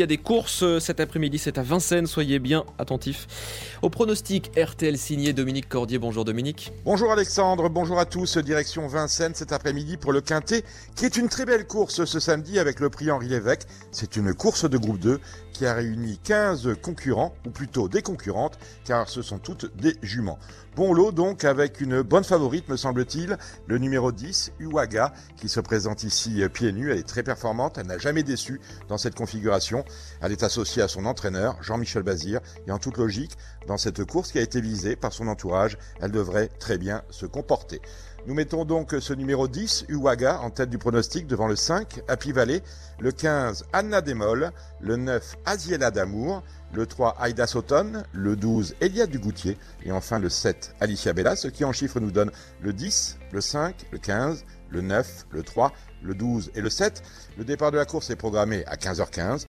Il y a des courses euh, cet après-midi, c'est à Vincennes, soyez bien attentifs. Au pronostic RTL signé Dominique Cordier. Bonjour Dominique. Bonjour Alexandre, bonjour à tous. Direction Vincennes cet après-midi pour le Quintet, qui est une très belle course ce samedi avec le prix Henri Lévesque. C'est une course de groupe 2 qui a réuni 15 concurrents, ou plutôt des concurrentes, car ce sont toutes des juments. Bon lot donc avec une bonne favorite me semble-t-il, le numéro 10, Uwaga, qui se présente ici pieds nus. Elle est très performante, elle n'a jamais déçu dans cette configuration. Elle est associée à son entraîneur, Jean-Michel Bazir, et en toute logique, dans cette course qui a été visée par son entourage, elle devrait très bien se comporter. Nous mettons donc ce numéro 10, Uwaga, en tête du pronostic devant le 5, Happy Valley, le 15, Anna Demol, le 9, Aziela d'Amour, le 3, Aïda Sauton, le 12, Elia Dugoutier, et enfin le 7, Alicia Bella, ce qui en chiffres nous donne le 10, le 5, le 15, le 9, le 3, le 12 et le 7. Le départ de la course est programmé à 15h15.